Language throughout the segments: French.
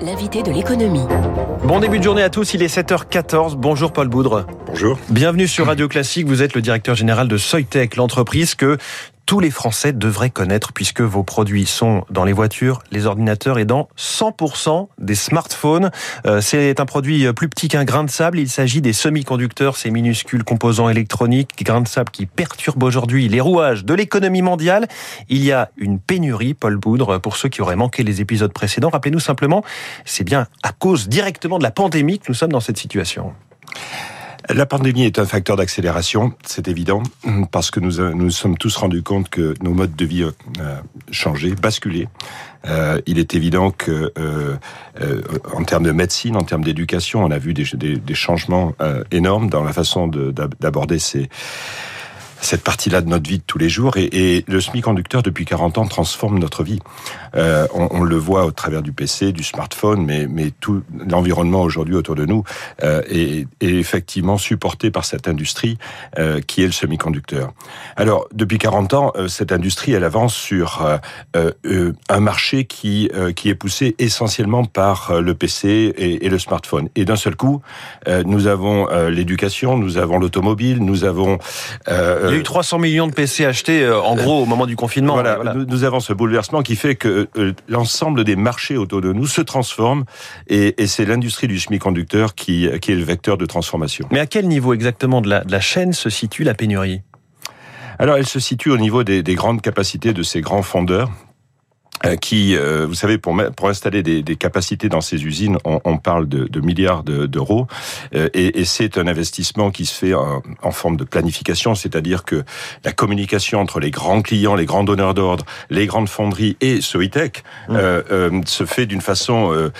L'invité de l'économie. Bon début de journée à tous, il est 7h14. Bonjour Paul Boudre. Bonjour. Bienvenue sur Radio Classique, vous êtes le directeur général de Soitec, l'entreprise que tous les Français devraient connaître puisque vos produits sont dans les voitures, les ordinateurs et dans 100% des smartphones. Euh, c'est un produit plus petit qu'un grain de sable. Il s'agit des semi-conducteurs, ces minuscules composants électroniques, grains de sable qui perturbent aujourd'hui les rouages de l'économie mondiale. Il y a une pénurie, Paul Boudre, pour ceux qui auraient manqué les épisodes précédents. Rappelez-nous simplement, c'est bien à cause directement de la pandémie que nous sommes dans cette situation. La pandémie est un facteur d'accélération, c'est évident, parce que nous euh, nous sommes tous rendus compte que nos modes de vie ont changé, basculé. Euh, il est évident que, euh, euh, en termes de médecine, en termes d'éducation, on a vu des, des, des changements euh, énormes dans la façon d'aborder ces cette partie-là de notre vie de tous les jours. Et, et le semi-conducteur, depuis 40 ans, transforme notre vie. Euh, on, on, le voit au travers du PC, du smartphone, mais, mais tout l'environnement aujourd'hui autour de nous euh, est, est, effectivement supporté par cette industrie euh, qui est le semi-conducteur. Alors, depuis 40 ans, euh, cette industrie, elle avance sur euh, euh, un marché qui, qui est poussé essentiellement par le PC et, et le smartphone. Et d'un seul coup, nous avons l'éducation, nous avons l'automobile, nous avons... Il y a eu 300 millions de PC achetés, en gros, au moment du confinement. Voilà, voilà. Nous, avons ce bouleversement qui fait que euh, l'ensemble des marchés autour de nous se transforment et, et c'est l'industrie du semi-conducteur qui, qui est le vecteur de transformation. Mais à quel niveau exactement de la, de la chaîne se situe la pénurie? Alors, elle se situe au niveau des, des, grandes capacités de ces grands fondeurs, euh, qui, euh, vous savez, pour, pour installer des, des, capacités dans ces usines, on, on parle de, de, milliards d'euros, euh, et, et c'est un investissement qui se fait en, en forme de planification, c'est-à-dire que la communication entre les grands clients, les grands donneurs d'ordre, les grandes fonderies et Soitec mmh. euh, se fait d'une façon,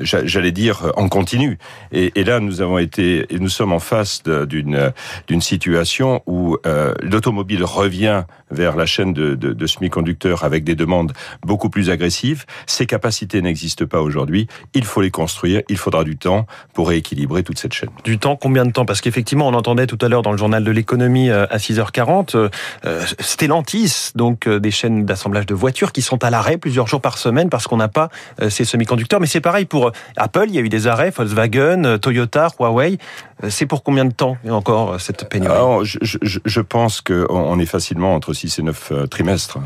j'allais dire, en continu. Et, et, là, nous avons été, nous sommes en face d'une d'une situation où l'automobile revient vers la chaîne de, de, de semi-conducteurs avec des demandes beaucoup plus agressives. Ces capacités n'existent pas aujourd'hui. Il faut les construire. Il faudra du temps pour rééquilibrer toute cette chaîne. Du temps, combien de temps? Parce qu'effectivement, on entendait tout à l'heure dans le journal de l'économie euh, à 6h40, euh, Stellantis, donc euh, des chaînes d'assemblage de voitures qui sont à l'arrêt plusieurs jours par semaine parce qu'on n'a pas euh, ces semi-conducteurs. Mais c'est pareil pour Apple, il y a eu des arrêts, Volkswagen, Toyota, Huawei. C'est pour combien de temps encore cette pénurie? Alors, je, je, je pense qu'on est facilement entre 6 et 9 trimestres.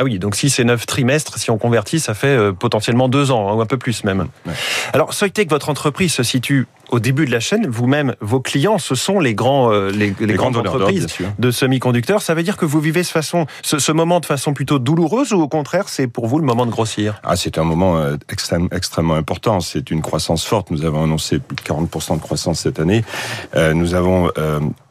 Ah oui, donc 6 et 9 trimestres, si on convertit, ça fait euh, potentiellement deux ans, hein, ou un peu plus même. Ouais. Alors, Soitec, votre entreprise se situe au début de la chaîne. Vous-même, vos clients, ce sont les, grands, euh, les, les, les grandes entreprises de semi-conducteurs. Ça veut dire que vous vivez ce, façon, ce, ce, moment de façon plutôt douloureuse ou au contraire, c'est pour vous le moment de grossir? Ah, C'est un moment euh, extrême, extrêmement important. C'est une croissance forte. Nous avons annoncé plus de 40% de croissance cette année. Euh, nous avons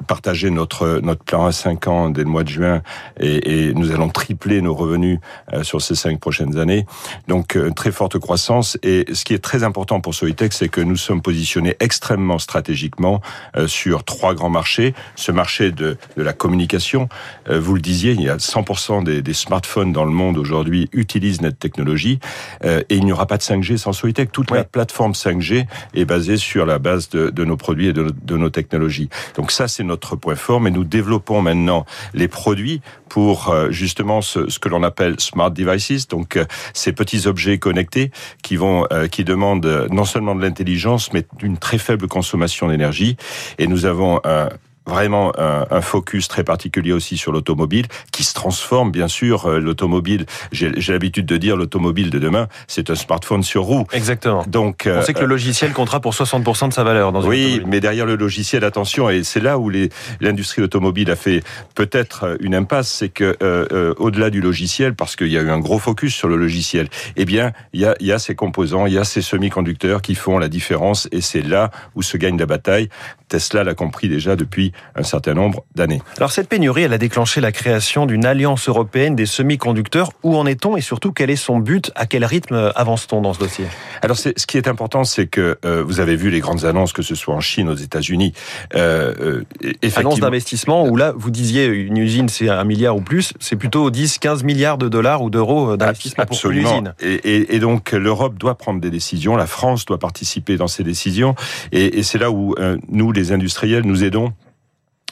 partagé notre, notre plan à 5 ans dès le mois de juin et, et nous allons tripler nos revenus sur ces 5 prochaines années. Donc, très forte croissance. Et ce qui est très important pour Soitec, c'est que nous sommes positionnés extrêmement stratégiquement euh, sur trois grands marchés. Ce marché de, de la communication, euh, vous le disiez, il y a 100% des, des, smartphones dans le monde aujourd'hui utilisent notre technologie euh, et il n'y aura pas de 5G sans Soitec. Toute la plateforme 5G est basée sur la base de, de nos produits et de, de nos technologies. Donc ça, c'est notre point fort, mais nous développons maintenant les produits pour justement ce, ce que l'on appelle smart devices, donc ces petits objets connectés qui vont, qui demandent non seulement de l'intelligence, mais d'une très faible consommation d'énergie. Et nous avons un vraiment un, un, focus très particulier aussi sur l'automobile, qui se transforme, bien sûr. Euh, l'automobile, j'ai l'habitude de dire, l'automobile de demain, c'est un smartphone sur roue. Exactement. Donc, on sait que le logiciel comptera pour 60% de sa valeur. Dans oui, mais derrière le logiciel, attention, et c'est là où l'industrie automobile a fait peut-être une impasse, c'est que euh, euh, au-delà du logiciel, parce qu'il y a eu un gros focus sur le logiciel, eh bien, il y a, il y a ces composants, il y a ces semi-conducteurs qui font la différence, et c'est là où se gagne la bataille. Tesla l'a compris déjà depuis un certain nombre d'années. Alors cette pénurie, elle a déclenché la création d'une alliance européenne des semi-conducteurs. Où en est-on et surtout quel est son but? À quel rythme avance-t-on dans ce dossier? Alors ce qui est important, c'est que euh, vous avez vu les grandes annonces, que ce soit en Chine, aux États-unis. Euh, euh, Annonce d'investissement où là, vous disiez une usine, c'est un milliard ou plus. C'est plutôt 10, 15 milliards de dollars ou d'euros d'investissement pour une usine. Et, et, et donc l'Europe doit prendre des décisions, la France doit participer dans ces décisions. Et, et c'est là où euh, nous, les industriels, nous aidons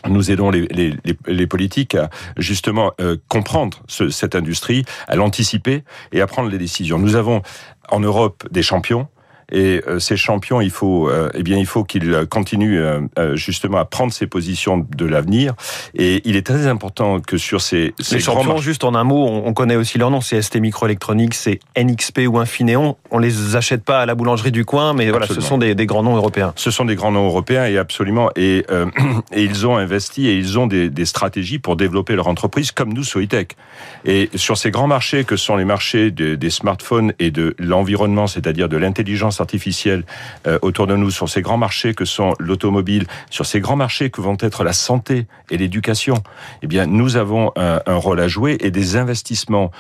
nous aidons les, les, les, politiques à justement euh, comprendre ce, cette industrie, à l'anticiper et à prendre les décisions. Nous avons en Europe des champions et euh, ces champions, il faut, euh, eh bien, il faut qu'ils continuent euh, justement à prendre ces positions de l'avenir. Et il est très important que sur ces, ces les champions, juste en un mot, on connaît aussi leur nom, c'est ST Microelectronics, c'est NXP ou Infineon. On les achète pas à la boulangerie du coin, mais voilà, ce sont des, des, grands noms européens. Ce sont des grands noms européens et absolument. Et, et ils ont investi et ils ont des, des, stratégies pour développer leur entreprise, comme nous, Soitec. Et sur ces grands marchés que sont les marchés des smartphones et de l'environnement, c'est-à-dire de l'intelligence artificielle euh, autour de nous, sur ces grands marchés que sont l'automobile, sur ces grands marchés que vont être la santé et l'éducation, eh bien, nous avons un, rôle à jouer et des investissements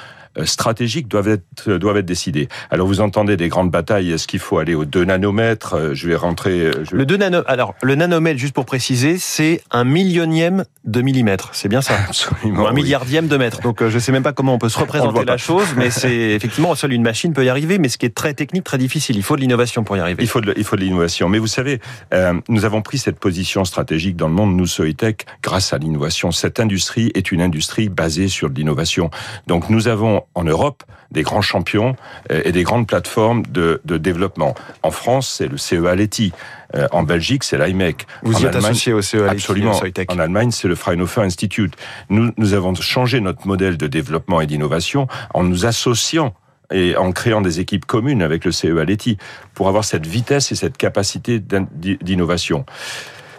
stratégiques doivent être, doivent être décidés. Alors vous entendez des grandes batailles, est-ce qu'il faut aller au 2 nanomètres? Euh, Je vais rentrer... Euh, le 2 nano... Alors, le nanomètre, juste pour préciser, c'est un millionième de millimètre, c'est bien ça? Absolument. Ou un milliardième de mètre. Donc je ne sais même pas comment on peut se représenter la chose, mais c'est effectivement, seule une machine peut y arriver, mais ce qui est très technique, très difficile. Il faut de l'innovation pour y arriver. Il faut de, il faut de l'innovation. Mais vous savez, euh, nous avons pris cette position stratégique dans le monde, nous, Soitec, grâce à l'innovation. Cette industrie est une industrie basée sur l'innovation. Donc nous avons en Europe des grands champions euh, et des grandes plateformes de, de développement. En France, c'est le CEA Leti. Euh, en Belgique, c'est l'IMEC. Vous en y êtes Allemagne, associé au CEA Absolument. En Allemagne, c'est le Fraunhofer Institute. Nous, nous avons changé notre modèle de développement et d'innovation en nous associant et en créant des équipes communes avec le CEA Leti pour avoir cette vitesse et cette capacité d'innovation.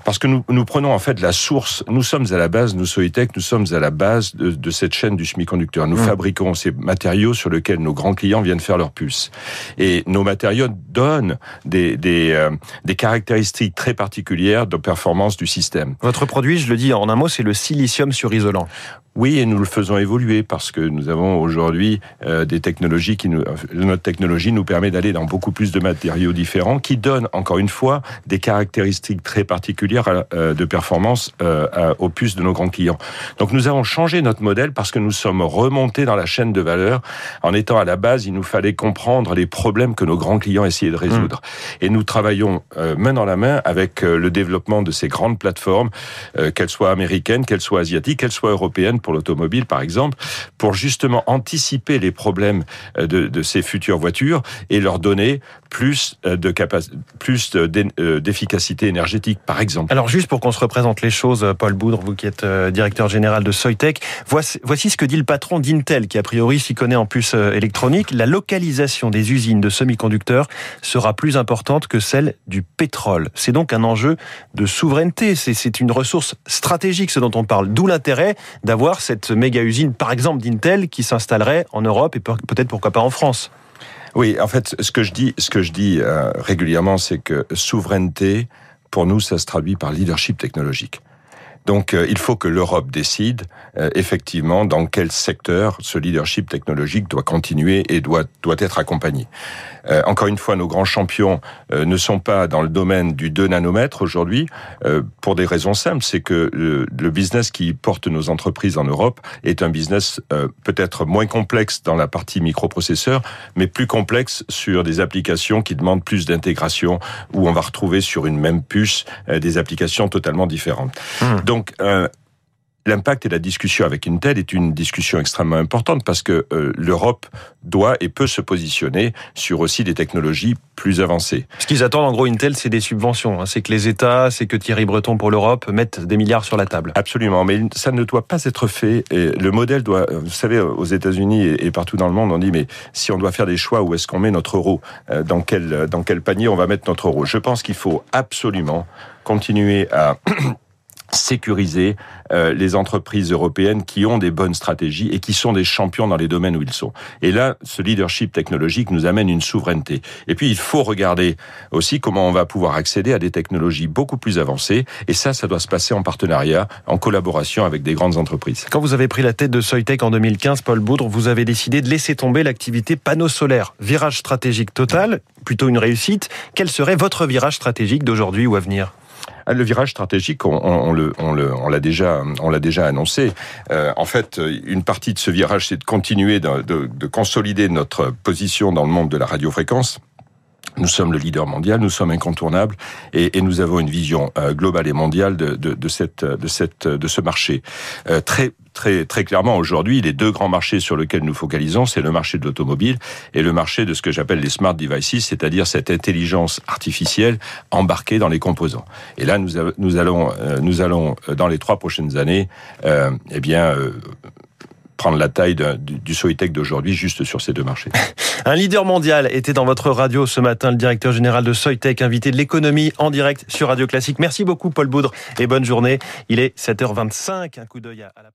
Parce que nous, nous prenons en fait la source. Nous sommes à la base, nous Soitec, nous sommes à la base de, de cette chaîne du semi-conducteur. Nous mmh. fabriquons ces matériaux sur lesquels nos grands clients viennent faire leurs puces. Et nos matériaux donnent des, des, euh, des caractéristiques très particulières de performance du système. Votre produit, je le dis en un mot, c'est le silicium sur isolant. Oui, et nous le faisons évoluer parce que nous avons aujourd'hui euh, des technologies qui nous, notre technologie nous permet d'aller dans beaucoup plus de matériaux différents qui donnent encore une fois des caractéristiques très particulières euh, de performance euh, aux puces de nos grands clients. Donc nous avons changé notre modèle parce que nous sommes remontés dans la chaîne de valeur en étant à la base, il nous fallait comprendre les problèmes que nos grands clients essayaient de résoudre. Mmh. Et nous travaillons euh, main dans la main avec le développement de ces grandes plateformes, qu'elles soient américaines, qu'elles soient asiatiques, qu'elles soient européennes pour l'automobile par exemple, pour justement anticiper les problèmes de, de, ces futures voitures et leur donner plus de plus d'efficacité énergétique par exemple. Alors juste pour qu'on se représente les choses, Paul Boudre, vous qui êtes directeur général de Soitec, voici, voici ce que dit le patron d'Intel qui a priori s'y connaît en puces électroniques. La localisation des usines de semi-conducteurs sera plus importante que celle du pétrole. C'est donc un enjeu de souveraineté, c'est une ressource stratégique ce dont on parle, d'où l'intérêt d'avoir cette méga usine, par exemple d'Intel, qui s'installerait en Europe et peut-être pourquoi pas en France. Oui, en fait, ce que je dis, ce que je dis euh, régulièrement, c'est que souveraineté, pour nous, ça se traduit par leadership technologique. Donc euh, il faut que l'Europe décide euh, effectivement dans quel secteur ce leadership technologique doit continuer et doit doit être accompagné. Euh, encore une fois, nos grands champions ne sont pas dans le domaine du 2 nanomètres aujourd'hui pour des raisons simples, c'est que le, le, business qui porte nos entreprises en Europe est un business peut-être moins complexe dans la partie microprocesseur, mais plus complexe sur des applications qui demandent plus d'intégration où on va retrouver sur une même puce des applications totalement différentes. Mmh. Donc donc, euh, l'impact et la discussion avec Intel est une discussion extrêmement importante parce que euh, l'Europe doit et peut se positionner sur aussi des technologies plus avancées. Ce qu'ils attendent en gros Intel, c'est des subventions. Hein. C'est que les États, c'est que Thierry Breton pour l'Europe mettent des milliards sur la table. Absolument, mais ça ne doit pas être fait. Et le modèle doit, vous savez, aux États-Unis et partout dans le monde, on dit mais si on doit faire des choix, où est-ce qu'on met notre euro? Euh, Dans quel dans quel panier on va mettre notre euro? Je pense qu'il faut absolument continuer à sécuriser euh, les entreprises européennes qui ont des bonnes stratégies et qui sont des champions dans les domaines où ils sont. Et là, ce leadership technologique nous amène une souveraineté. Et puis, il faut regarder aussi comment on va pouvoir accéder à des technologies beaucoup plus avancées. Et ça, ça doit se passer en partenariat, en collaboration avec des grandes entreprises. Quand vous avez pris la tête de Soitec en 2015, Paul Boudre, vous avez décidé de laisser tomber l'activité panneau solaire. Virage stratégique total, plutôt une réussite. Quel serait votre virage stratégique d'aujourd'hui ou à venir? Le virage stratégique, on, l'a déjà, annoncé. Euh, en fait, une partie de ce virage, c'est de continuer de, de, de consolider notre position dans le monde de la radiofréquence Nous sommes le leader mondial, nous sommes incontournables et, et nous avons une vision euh, globale et mondiale de, de, de, cette, de, cette, de ce marché. Euh, très, très, très clairement, aujourd'hui, les deux grands marchés sur lesquels nous focalisons, c'est le marché de l'automobile et le marché de ce que j'appelle les smart devices, c'est-à-dire cette intelligence artificielle embarquée dans les composants. Et là, nous, nous allons, euh, nous allons dans les trois prochaines années, euh, eh bien, prendre la taille du, du Soitec d'aujourd'hui juste sur ces deux marchés. Un leader mondial était dans votre radio ce matin, le directeur général de Soitec, invité de l'économie en direct sur Radio Classique. Merci beaucoup Paul Boudre et bonne journée. Il est 7h25. Un coup d'œil à la